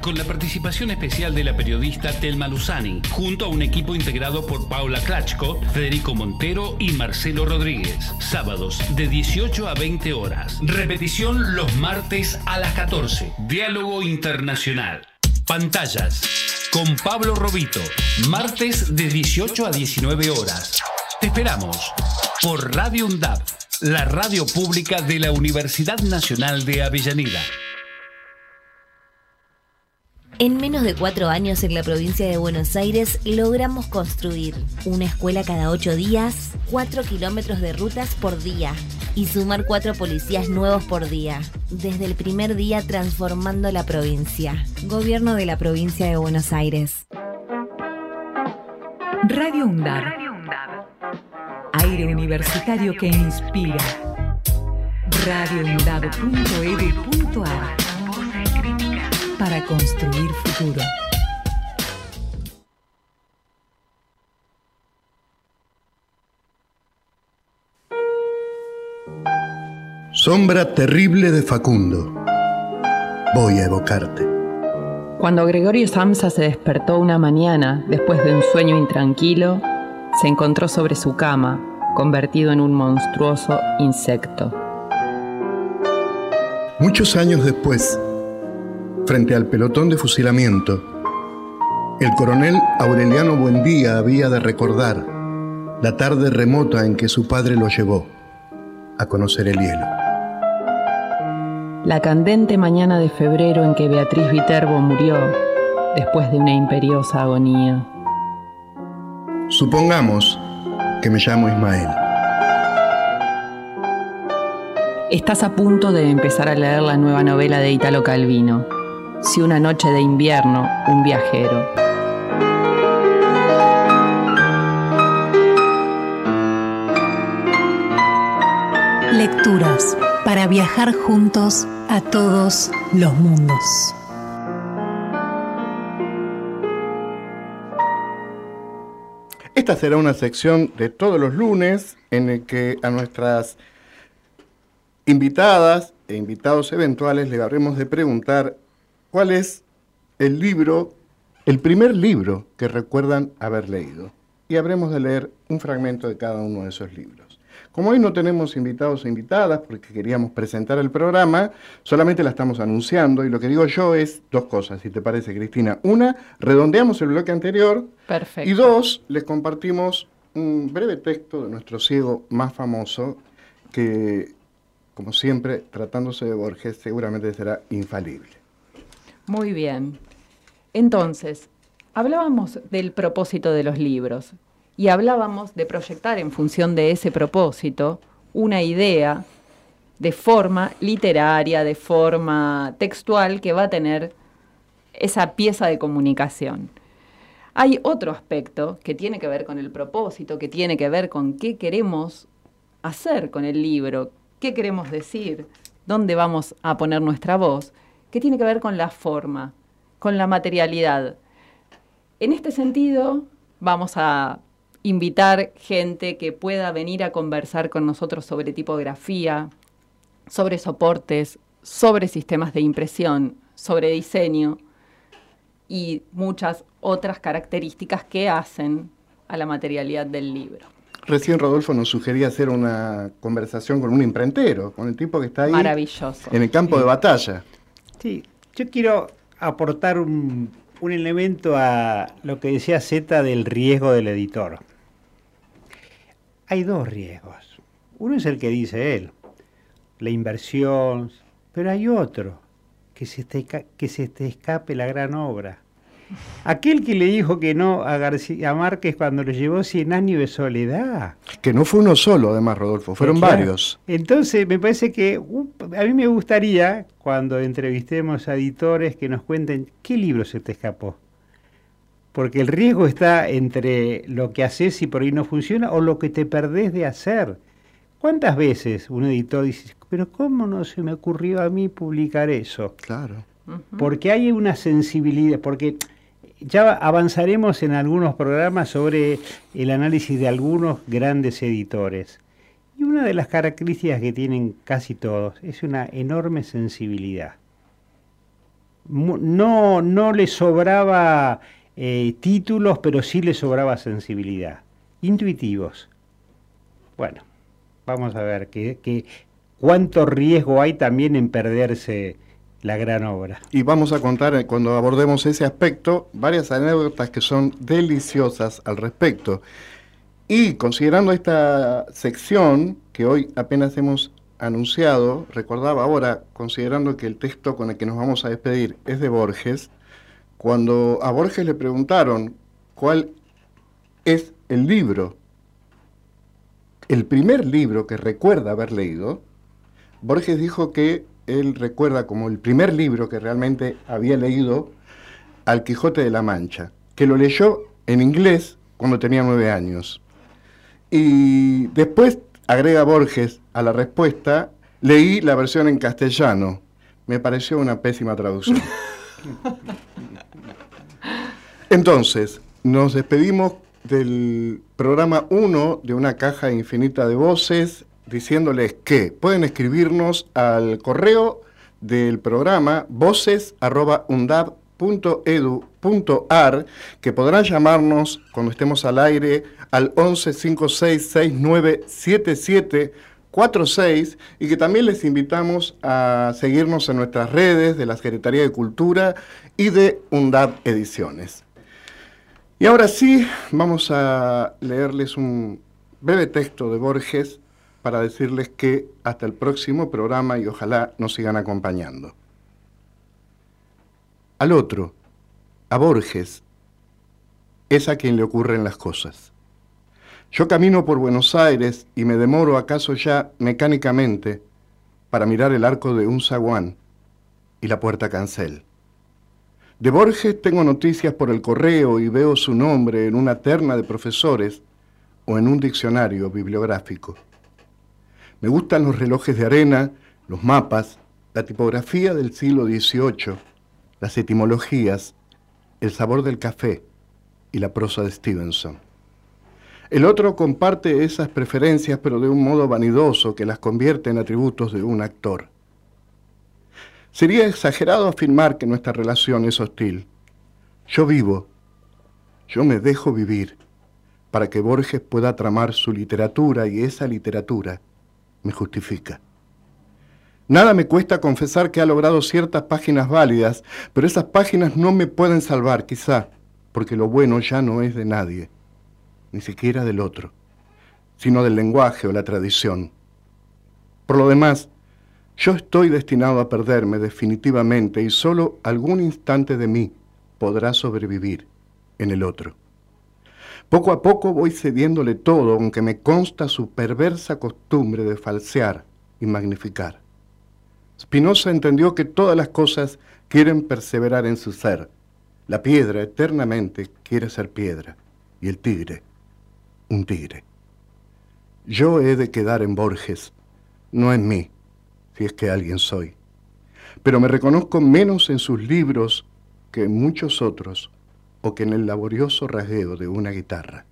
con la participación especial de la periodista Telma Luzani, junto a un equipo integrado por Paula Klachko, Federico Montero y Marcelo Rodríguez. Sábados de 18 a 20 horas. Repetición los martes a las 14. Diálogo Internacional. Pantallas. Con Pablo Robito. Martes de 18 a 19 horas. Te esperamos por Radio UNDAP, la radio pública de la Universidad Nacional de Avellaneda. En menos de cuatro años en la provincia de Buenos Aires logramos construir una escuela cada ocho días, cuatro kilómetros de rutas por día y sumar cuatro policías nuevos por día. Desde el primer día transformando la provincia. Gobierno de la provincia de Buenos Aires. Radio UNDAD. Aire universitario que inspira. radioundad.edu.ar Para construir futuro. Sombra terrible de Facundo. Voy a evocarte. Cuando Gregorio Samsa se despertó una mañana, después de un sueño intranquilo, se encontró sobre su cama, convertido en un monstruoso insecto. Muchos años después, frente al pelotón de fusilamiento, el coronel Aureliano Buendía había de recordar la tarde remota en que su padre lo llevó a conocer el hielo. La candente mañana de febrero en que Beatriz Viterbo murió después de una imperiosa agonía. Supongamos que me llamo Ismael. Estás a punto de empezar a leer la nueva novela de Italo Calvino, Si una noche de invierno, un viajero. Lecturas para viajar juntos a todos los mundos. Esta será una sección de todos los lunes en el que a nuestras invitadas e invitados eventuales le habremos de preguntar cuál es el libro, el primer libro que recuerdan haber leído. Y habremos de leer un fragmento de cada uno de esos libros. Como hoy no tenemos invitados e invitadas porque queríamos presentar el programa, solamente la estamos anunciando y lo que digo yo es dos cosas, si te parece, Cristina. Una, redondeamos el bloque anterior. Perfecto. Y dos, les compartimos un breve texto de nuestro ciego más famoso que, como siempre, tratándose de Borges, seguramente será infalible. Muy bien. Entonces, hablábamos del propósito de los libros y hablábamos de proyectar en función de ese propósito una idea de forma literaria, de forma textual que va a tener esa pieza de comunicación. Hay otro aspecto que tiene que ver con el propósito, que tiene que ver con qué queremos hacer con el libro, qué queremos decir, dónde vamos a poner nuestra voz, que tiene que ver con la forma, con la materialidad. En este sentido, vamos a invitar gente que pueda venir a conversar con nosotros sobre tipografía, sobre soportes, sobre sistemas de impresión, sobre diseño y muchas otras características que hacen a la materialidad del libro. Recién Rodolfo nos sugería hacer una conversación con un imprentero, con el tipo que está ahí Maravilloso. en el campo de batalla. Sí, yo quiero aportar un, un elemento a lo que decía Z del riesgo del editor. Hay dos riesgos. Uno es el que dice él, la inversión, pero hay otro, que se te, que se te escape la gran obra. Aquel que le dijo que no a García Márquez cuando lo llevó 100 años de soledad. Que no fue uno solo, además, Rodolfo, fueron Claro. varios. Entonces, me parece que uh, a mí me gustaría, cuando entrevistemos a editores, que nos cuenten qué libro se te escapó. Porque el riesgo está entre lo que haces y por ahí no funciona o lo que te perdés de hacer. ¿Cuántas veces un editor dice, pero cómo no se me ocurrió a mí publicar eso? Claro. Porque hay una sensibilidad, porque ya avanzaremos en algunos programas sobre el análisis de algunos grandes editores. Y una de las características que tienen casi todos es una enorme sensibilidad. No, no le sobraba eh, títulos, pero sí le sobraba sensibilidad. Intuitivos. Bueno, vamos a ver que, cuánto riesgo hay también en perderse la gran obra. Y vamos a contar, eh, cuando abordemos ese aspecto, varias anécdotas que son deliciosas al respecto. Y considerando esta sección que hoy apenas hemos anunciado, recordaba ahora, considerando que el texto con el que nos vamos a despedir es de Borges, Cuando a Borges le preguntaron cuál es el libro, el primer libro que recuerda haber leído, Borges dijo que él recuerda como el primer libro que realmente había leído Al Quijote de la Mancha, que lo leyó en inglés cuando tenía nueve años. Y después agrega Borges a la respuesta, leí la versión en castellano. Me pareció una pésima traducción. Entonces, nos despedimos del programa 1 de una caja infinita de voces diciéndoles que pueden escribirnos al correo del programa voces.undab.edu.ar que podrán llamarnos cuando estemos al aire al 11 56 69 77 46 y que también les invitamos a seguirnos en nuestras redes de la Secretaría de Cultura y de UNDAB Ediciones. Y ahora sí, vamos a leerles un breve texto de Borges para decirles que hasta el próximo programa y ojalá nos sigan acompañando. Al otro, a Borges, es a quien le ocurren las cosas. Yo camino por Buenos Aires y me demoro acaso ya mecánicamente para mirar el arco de un zaguán y la puerta cancel. De Borges tengo noticias por el correo y veo su nombre en una terna de profesores o en un diccionario bibliográfico. Me gustan los relojes de arena, los mapas, la tipografía del siglo XVIII, las etimologías, el sabor del café y la prosa de Stevenson. El otro comparte esas preferencias, pero de un modo vanidoso que las convierte en atributos de un actor. Sería exagerado afirmar que nuestra relación es hostil. Yo vivo, yo me dejo vivir, para que Borges pueda tramar su literatura y esa literatura me justifica. Nada me cuesta confesar que ha logrado ciertas páginas válidas, pero esas páginas no me pueden salvar, quizá, porque lo bueno ya no es de nadie, ni siquiera del otro, sino del lenguaje o la tradición. Por lo demás, yo estoy destinado a perderme definitivamente y solo algún instante de mí podrá sobrevivir en el otro. Poco a poco voy cediéndole todo, aunque me consta su perversa costumbre de falsear y magnificar. Spinoza entendió que todas las cosas quieren perseverar en su ser. La piedra eternamente quiere ser piedra y el tigre, un tigre. Yo he de quedar en Borges, no en mí, si es que alguien soy. Pero me reconozco menos en sus libros que en muchos otros o que en el laborioso rasgueo de una guitarra.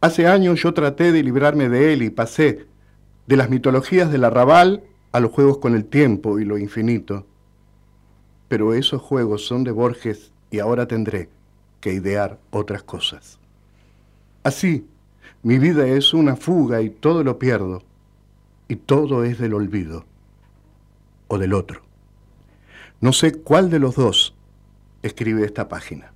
Hace años yo traté de librarme de él y pasé de las mitologías del arrabal a los juegos con el tiempo y lo infinito. Pero esos juegos son de Borges y ahora tendré que idear otras cosas. Así, mi vida es una fuga y todo lo pierdo, y todo es del olvido o del otro. No sé cuál de los dos escribe esta página.